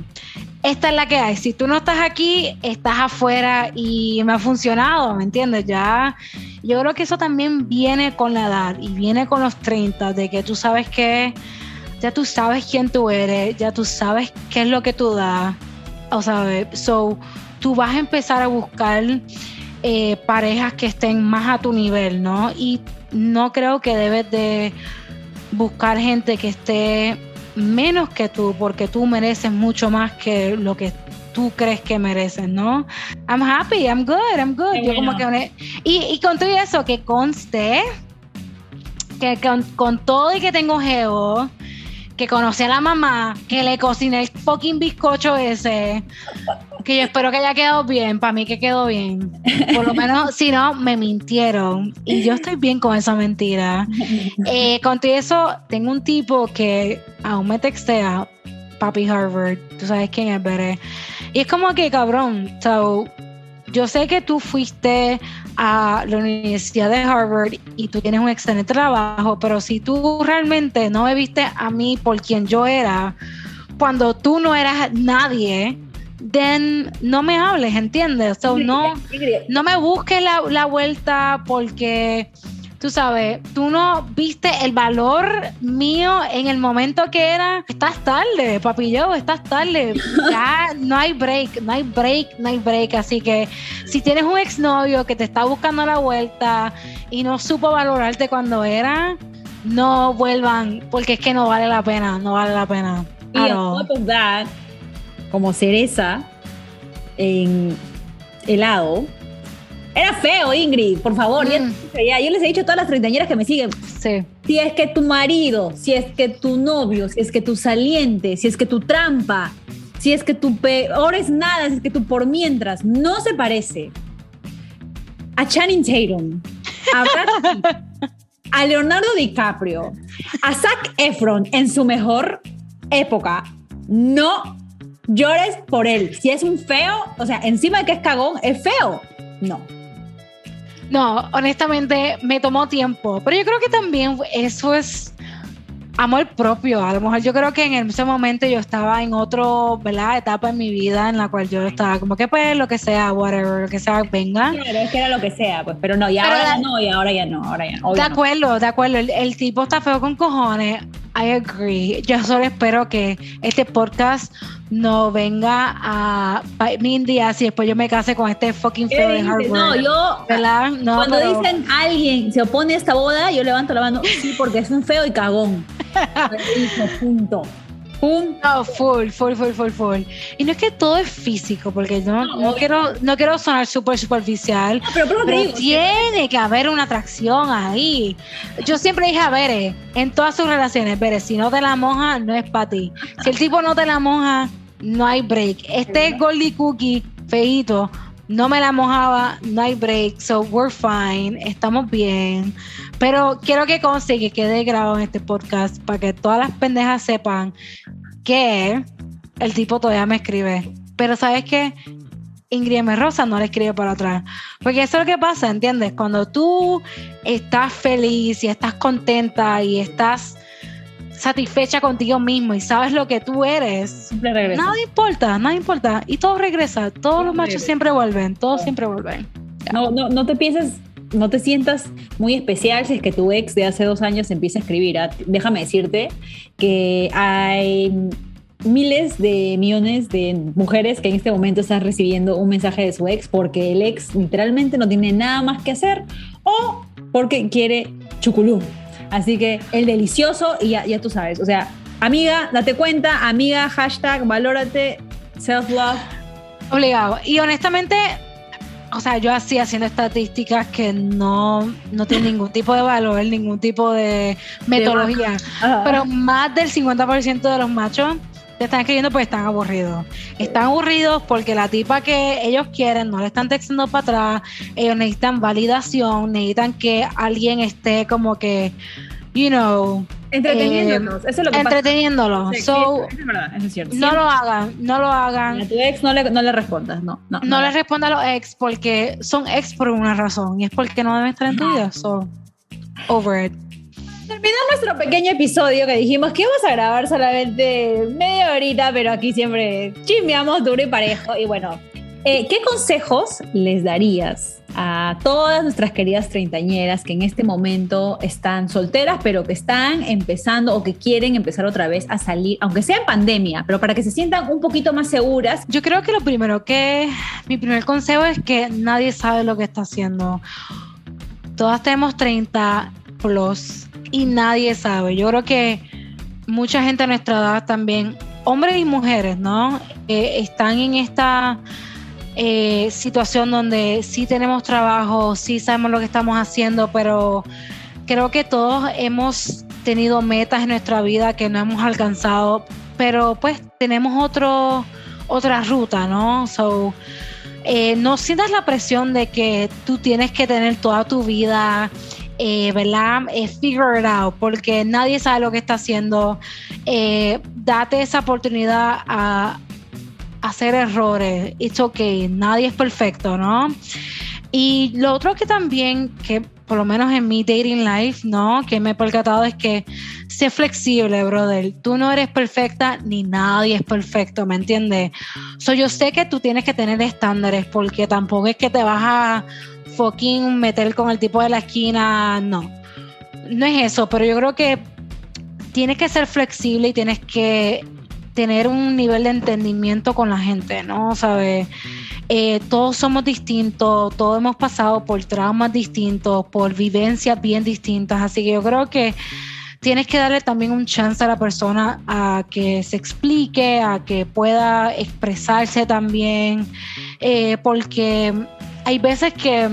esta es la que hay. Si tú no estás aquí, estás afuera y me ha funcionado, ¿me entiendes? Ya, yo creo que eso también viene con la edad y viene con los 30, de que tú sabes que ya tú sabes quién tú eres, ya tú sabes qué es lo que tú das. O sea, so, tú vas a empezar a buscar eh, parejas que estén más a tu nivel, ¿no? Y no creo que debes de buscar gente que esté menos que tú, porque tú mereces mucho más que lo que tú crees que mereces, ¿no? I'm happy, I'm good, I'm good. Yo como que y, y con todo eso que conste que con, con todo y que tengo geo, que conocí a la mamá, que le cociné el fucking bizcocho ese, que yo espero que haya quedado bien, para mí que quedó bien. Por lo menos, si no, me mintieron. Y yo estoy bien con esa mentira. Eh, con todo eso, tengo un tipo que aún me textea, Papi Harvard, tú sabes quién es, Bere. Y es como que, cabrón, so, yo sé que tú fuiste a la Universidad de Harvard y tú tienes un excelente trabajo, pero si tú realmente no me viste a mí por quien yo era, cuando tú no eras nadie, then no me hables, ¿entiendes? So, no, no me busques la, la vuelta porque tú sabes, tú no viste el valor mío en el momento que era, estás tarde, papillo, estás tarde. <laughs> Ya no hay break, no hay break, no hay break. Así que si tienes un exnovio que te está buscando la vuelta y no supo valorarte cuando era, no vuelvan, porque es que no vale la pena, no vale la pena. Y en como cereza en helado, era feo, Ingrid, por favor. Mm. Ya, yo les he dicho a todas las treintañeras que me siguen. Sí. Si es que tu marido, si es que tu novio, si es que tu saliente, si es que tu trampa, si es que tu peor es nada, si es que tu por mientras no se parece a Channing Tatum, a, a Leonardo DiCaprio, a Zac Efron en su mejor época, no llores por él. Si es un feo, o sea, encima de que es cagón, es feo. No. No, honestamente me tomó tiempo, pero yo creo que también eso es amor propio. A lo mejor yo creo que en ese momento yo estaba en otro, ¿verdad? Etapa en mi vida en la cual yo estaba como que pues lo que sea, whatever, lo que sea, venga. Claro, es que era lo que sea, pues, pero no, y ahora ya no, y ahora ya no, ahora ya no. De acuerdo, de acuerdo, el, tipo está feo con cojones, I agree. Yo solo espero que este podcast no venga a mi día si después yo me case con este fucking feo de Harvard. No, yo no, cuando dicen alguien se opone a esta boda, yo levanto la mano, sí, porque es un feo y cagón. <laughs> punto. Punto. full, full, full, full, full. Y no es que todo es físico, porque no, no, quiero, no quiero sonar súper superficial, pero, tiene que haber una atracción ahí. Yo siempre dije a ver en todas sus relaciones, Bere, si no te la moja, no es para ti. Si el tipo no te la moja, no hay break. Este Goldie Cookie feito no me la mojaba, no hay break, so we're fine, estamos bien. Pero quiero que conste que quede grabado en este podcast para que todas las pendejas sepan que el tipo todavía me escribe. Pero ¿sabes qué? Ingrid M. Rosa no le escribe para atrás. Porque eso es lo que pasa, ¿entiendes? Cuando tú estás feliz y estás contenta y estás satisfecha contigo mismo y sabes lo que tú eres, nada importa, nada importa. Y todo regresa, todos los machos siempre vuelven, todos siempre vuelven. No, no, no te pienses, no te sientas muy especial si es que tu ex de hace dos años empieza a escribir. ¿ah? Déjame decirte que hay miles de millones de mujeres que en este momento están recibiendo un mensaje de su ex porque el ex literalmente no tiene nada más que hacer o porque quiere chuculú. Así que el delicioso y ya, ya tú sabes. O sea, amiga, date cuenta, amiga, hashtag, valórate, self-love. Obligado. Y honestamente, o sea, yo así haciendo estadísticas que no, no tienen ningún tipo de valor, ningún tipo de metodología. Pero más del 50% de los machos te están escribiendo porque están aburridos. Están aburridos porque la tipa que ellos quieren no le están textando para atrás. Ellos necesitan validación, necesitan que alguien esté como que, you know. Entreteniéndolos, eso es lo que Entreteniéndolos. so, es verdad, eso es cierto. No lo hagan, no lo hagan. A tu ex no le, no le respondas, no. No, no, le responda a los ex porque son ex por una razón y es porque no deben estar en tu vida. So, over it. Terminó nuestro pequeño episodio que dijimos que íbamos a grabar solamente media horita, pero aquí siempre chismeamos duro y parejo. Y bueno, eh, ¿qué consejos les darías a todas nuestras queridas treintañeras que en este momento están solteras, pero que están empezando o que quieren empezar otra vez a salir, aunque sea en pandemia, pero para que se sientan un poquito más seguras? Yo creo que lo primero que, mi primer consejo es que nadie sabe lo que está haciendo. Todas tenemos 30 plus y nadie sabe. Yo creo que mucha gente a nuestra edad también, hombres y mujeres, ¿no? Eh, están en esta eh, situación donde sí tenemos trabajo, sí sabemos lo que estamos haciendo, pero creo que todos hemos tenido metas en nuestra vida que no hemos alcanzado, pero pues tenemos otro, otra ruta, ¿no? So, eh, no sientas la presión de que tú tienes que tener toda tu vida eh, ¿verdad? Eh, figure it out, porque nadie sabe lo que está haciendo. Eh, date esa oportunidad a, hacer errores. It's okay, nadie es perfecto, ¿no? Y lo otro que también, que por lo menos en mi dating life, ¿no? Que me he percatado es que sé flexible, brother. Tú no eres perfecta ni nadie es perfecto, ¿me entiendes? So, yo sé que tú tienes que tener estándares porque tampoco es que te vas a fucking meter con el tipo de la esquina, no. No es eso, pero yo creo que tienes que ser flexible y tienes que tener un nivel de entendimiento con la gente, ¿no? ¿Sabes? Eh, todos somos distintos, todos hemos pasado por traumas distintos, por vivencias bien distintas, así que yo creo que tienes que darle también un chance a la persona a que se explique, a que pueda expresarse también, eh, porque hay veces que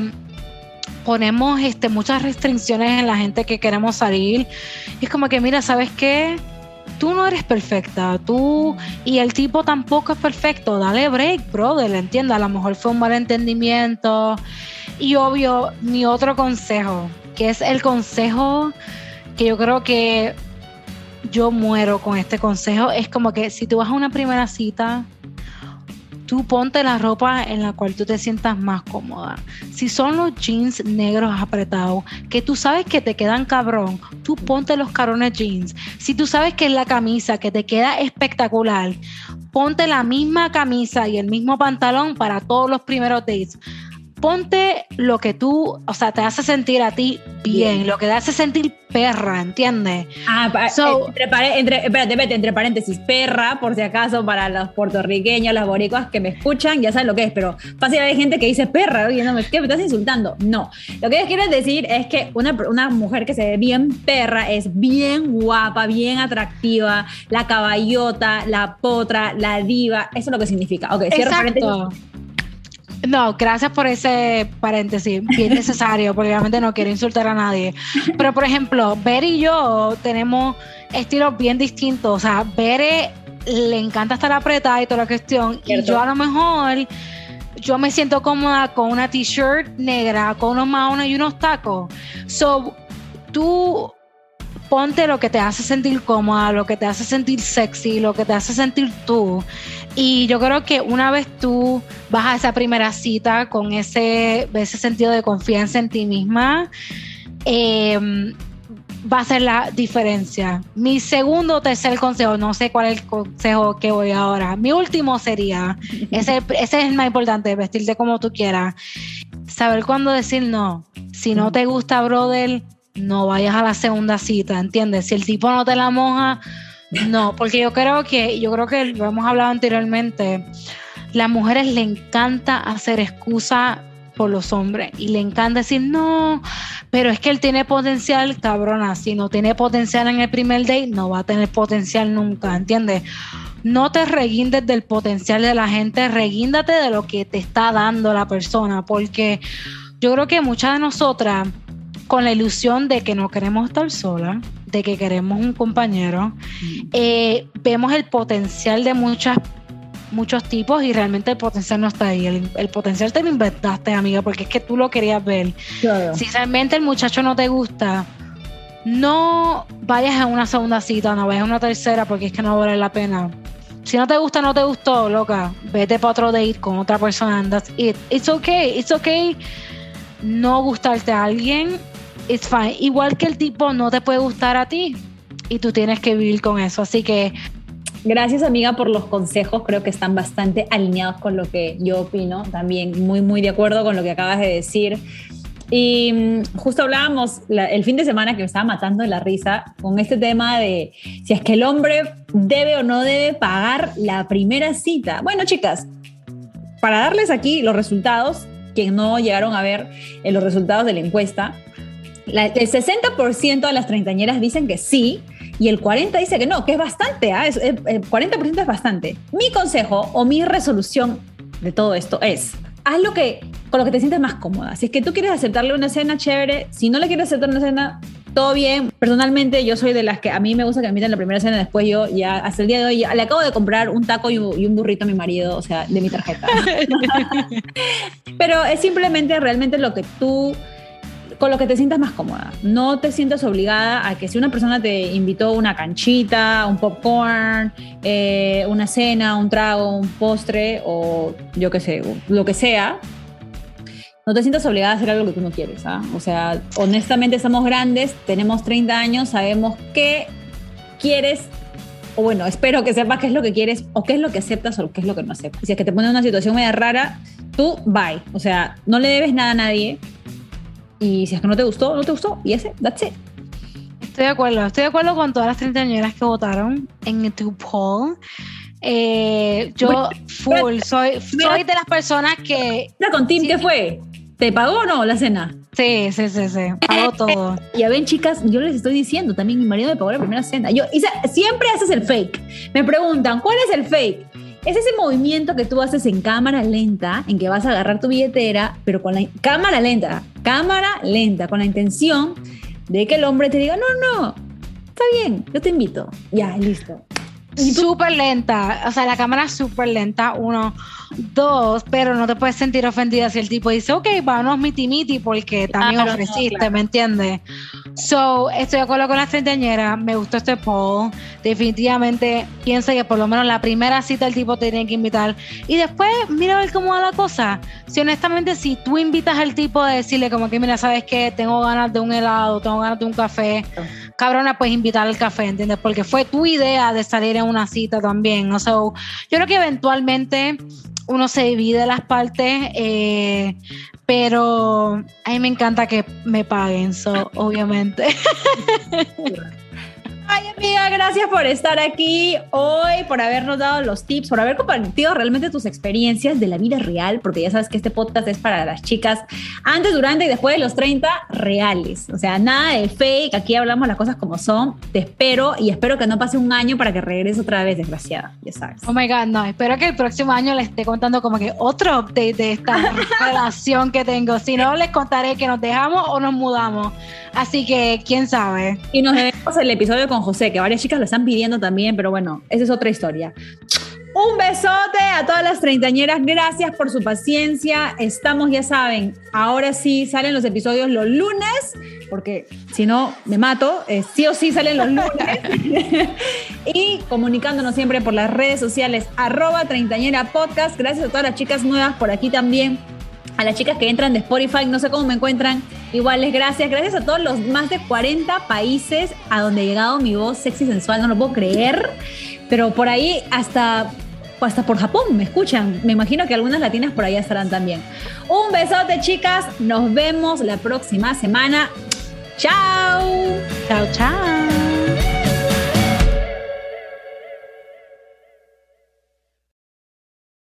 ponemos este, muchas restricciones en la gente que queremos salir. Y es como que, mira, ¿sabes qué? Tú no eres perfecta, tú y el tipo tampoco es perfecto, dale break, brother, entienda, a lo mejor fue un malentendimiento. Y obvio, mi otro consejo, que es el consejo que yo creo que yo muero con este consejo, es como que si tú vas a una primera cita, tú ponte la ropa en la cual tú te sientas más cómoda. Si son los jeans negros apretados, que tú sabes que te quedan cabrón, tú ponte los carones jeans. Si tú sabes que es la camisa que te queda espectacular, ponte la misma camisa y el mismo pantalón para todos los primeros dates ponte lo que tú, o sea, te hace sentir a ti bien, lo que te hace sentir perra, ¿entiendes? Ah, entre, entre, espérate, entre paréntesis, perra, por si acaso, para los puertorriqueños, las boricuas que me escuchan, ya saben lo que es, pero fácil hay gente que dice perra, oye, no, ¿qué me estás insultando? No, lo que ellos quieren decir es que una, una mujer que se ve bien perra es bien guapa, bien atractiva, la caballota, la potra, la diva, eso es lo que significa. Ok, cierro paréntesis no, gracias por ese paréntesis, bien <laughs> necesario, porque obviamente no quiero insultar a nadie. Pero, por ejemplo, Bere y yo tenemos estilos bien distintos. O sea, Bere le encanta estar apretada y toda la cuestión. Y yo a lo mejor, yo me siento cómoda con una t-shirt negra, con unos maones y unos tacos. So, tú ponte lo que te hace sentir cómoda, lo que te hace sentir sexy, lo que te hace sentir tú. Y yo creo que una vez tú vas a esa primera cita con ese, ese sentido de confianza en ti misma, em, va a ser la diferencia. Mi segundo o tercer consejo, no sé cuál es el consejo que voy ahora. Mi último sería, <laughs> ese, ese es el más importante, vestirte como tú quieras. Saber cuándo decir no. Si no te gusta, brother, no vayas a la segunda cita, ¿entiendes? Si el tipo no te la moja, no, porque yo creo que, yo creo que lo hemos hablado anteriormente, las mujeres le encanta hacer excusa por los hombres y le encanta decir no, pero es que él tiene potencial, cabrona, si no tiene potencial en el primer date, no va a tener potencial nunca, ¿entiendes? No te reguindes del potencial de la gente, reguíndate de lo que te está dando la persona, porque yo creo que muchas de nosotras con la ilusión de que no queremos estar solas, de que queremos un compañero. Eh, vemos el potencial de muchas muchos tipos y realmente el potencial no está ahí. El, potencial te lo inventaste, amiga, porque es que tú lo querías ver. Si realmente el muchacho no te gusta, no vayas a una segunda cita, no vayas a una tercera porque es que no vale la pena. Si no te gusta, no te gustó, loca. Vete para otro date con otra persona. That's it. It's okay. It's okay no gustarte a alguien it's fine. Igual que el tipo no te puede gustar a ti y tú tienes que vivir con eso. Así que Gracias amiga por los consejos, creo que están bastante alineados con lo que yo opino, también muy muy de acuerdo con lo que acabas de decir. Y mm, justo hablábamos el fin de semana que me estaba matando de la risa con este tema de si es que el hombre debe o no debe pagar la primera cita. Bueno chicas, para darles aquí los resultados, que no llegaron a ver los resultados de la encuesta, el 60% de las treintañeras dicen que sí y el 40% dice que no, que es bastante, ¿ah? el 40% es bastante. Mi consejo o mi resolución de todo esto es, haz lo que, con lo que te sientes más cómoda. Si es que tú quieres aceptarle una cena, chévere. Si no le quieres aceptar una cena, todo bien. Personalmente, yo soy de las que a mí me gusta que me la primera cena, después yo ya, hasta el día de hoy, le acabo de comprar un taco y un, burrito a mi marido, o sea, de mi tarjeta. <laughs> Pero es simplemente realmente lo que tú con lo que te sientas más cómoda. No te sientas obligada a que si una persona te invitó una canchita, un popcorn, eh, una cena, un trago, un postre o yo qué sé, lo que sea, no te sientas obligada a hacer algo que tú no quieres. ¿ah? O sea, honestamente estamos grandes, tenemos 30 años, sabemos qué quieres, o bueno, espero que sepas qué es lo que quieres, o qué es lo que aceptas, o qué es lo que no aceptas. Si es que te pone en una situación media rara, tú bye. O sea, no le debes nada a nadie. Y si es que no te gustó, no te gustó. Y ese, that's it. Estoy de acuerdo, estoy de acuerdo con todas las treintañeras que votaron en tu poll. Eh, yo full, soy, soy de las personas que... ¿Con Tim qué fue? ¿Te pagó o no la cena? Sí, sí, sí, sí. Pagó <laughs> todo. Ya ven, chicas, yo les estoy diciendo también, mi marido me pagó la primera cena. Yo, siempre haces el fake. Me preguntan, ¿cuál es el fake? Es ese movimiento que tú haces en cámara lenta, en que vas a agarrar tu billetera, pero con la cámara lenta, cámara lenta, con la intención de que el hombre te diga, no, no, está bien, yo te invito. Ya, listo. Súper lenta, o sea, la cámara súper lenta, uno, dos, pero no te puedes sentir ofendida si el tipo dice, ok, vámonos miti miti porque también ofreciste, ¿me entiendes? So, estoy de acuerdo con la treintañera, me gustó este poll, definitivamente piensa que por lo menos la primera cita el tipo te tiene que invitar y después mira a ver cómo va la cosa. Si honestamente, si tú invitas al tipo a decirle como que, mira, ¿sabes qué? Tengo ganas de un helado, tengo ganas de un café, cabrona, pues invitar al café, ¿entiendes? Porque fue tu idea de salir en una cita también. O sea, yo creo que eventualmente uno se divide las partes, eh, pero a mí me encanta que me paguen, so, obviamente. <laughs> Ay, amiga, gracias por estar aquí hoy, por habernos dado los tips, por haber compartido realmente tus experiencias de la vida real, porque ya sabes que este podcast es para las chicas antes, durante y después de los 30 reales. O sea, nada de fake, aquí hablamos las cosas como son. Te espero y espero que no pase un año para que regreses otra vez, desgraciada, ya sabes. Oh my God, no, espero que el próximo año les esté contando como que otro update de esta <laughs> relación que tengo. Si no, les contaré que nos dejamos o nos mudamos. Así que, quién sabe. Y nos vemos el episodio con José, que varias chicas lo están pidiendo también, pero bueno, esa es otra historia. Un besote a todas las treintañeras. Gracias por su paciencia. Estamos, ya saben, ahora sí salen los episodios los lunes, porque si no me mato. Eh, sí o sí salen los lunes. <laughs> y comunicándonos siempre por las redes sociales, arroba treintañera podcast. Gracias a todas las chicas nuevas por aquí también a las chicas que entran de Spotify, no sé cómo me encuentran, iguales gracias. Gracias a todos los más de 40 países a donde ha llegado mi voz sexy sensual, no lo puedo creer, pero por ahí hasta, hasta por Japón me escuchan. Me imagino que algunas latinas por allá estarán también. Un besote, chicas. Nos vemos la próxima semana. Chao. Chao, chao.